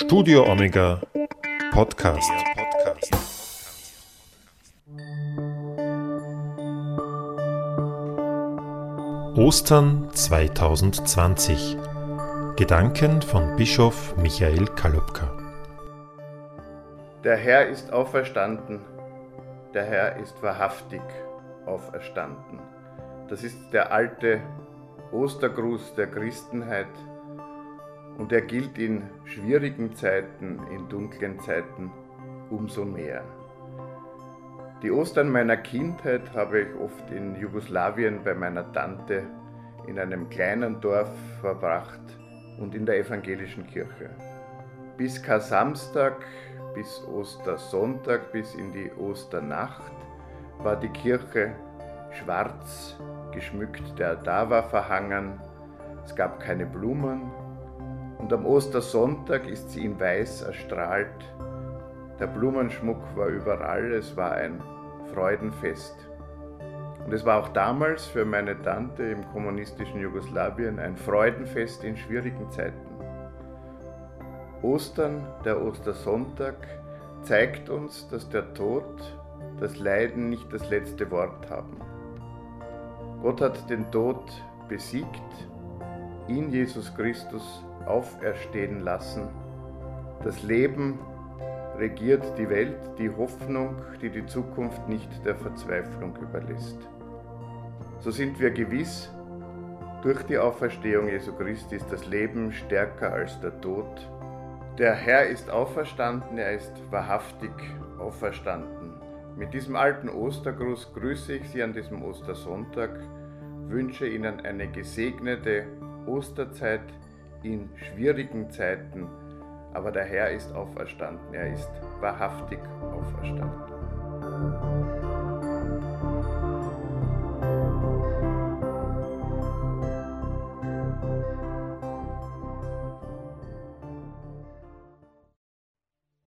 Studio Omega Podcast. Ostern 2020. Gedanken von Bischof Michael Kalubka. Der Herr ist auferstanden, der Herr ist wahrhaftig auferstanden. Das ist der alte Ostergruß der Christenheit und er gilt in schwierigen Zeiten, in dunklen Zeiten umso mehr. Die Ostern meiner Kindheit habe ich oft in Jugoslawien bei meiner Tante in einem kleinen Dorf verbracht und in der evangelischen Kirche. Bis Kar-Samstag, bis Ostersonntag, bis in die Osternacht war die Kirche schwarz geschmückt, der Altar war verhangen, es gab keine Blumen und am Ostersonntag ist sie in weiß erstrahlt. Der Blumenschmuck war überall, es war ein Freudenfest. Und es war auch damals für meine Tante im kommunistischen Jugoslawien ein Freudenfest in schwierigen Zeiten. Ostern, der Ostersonntag, zeigt uns, dass der Tod, das Leiden nicht das letzte Wort haben. Gott hat den Tod besiegt, in Jesus Christus auferstehen lassen. Das Leben regiert die Welt, die Hoffnung, die die Zukunft nicht der Verzweiflung überlässt. So sind wir gewiss, durch die Auferstehung Jesu Christi ist das Leben stärker als der Tod. Der Herr ist auferstanden, er ist wahrhaftig auferstanden. Mit diesem alten Ostergruß grüße ich Sie an diesem Ostersonntag, wünsche Ihnen eine gesegnete Osterzeit in schwierigen Zeiten, aber der Herr ist auferstanden, er ist wahrhaftig auferstanden.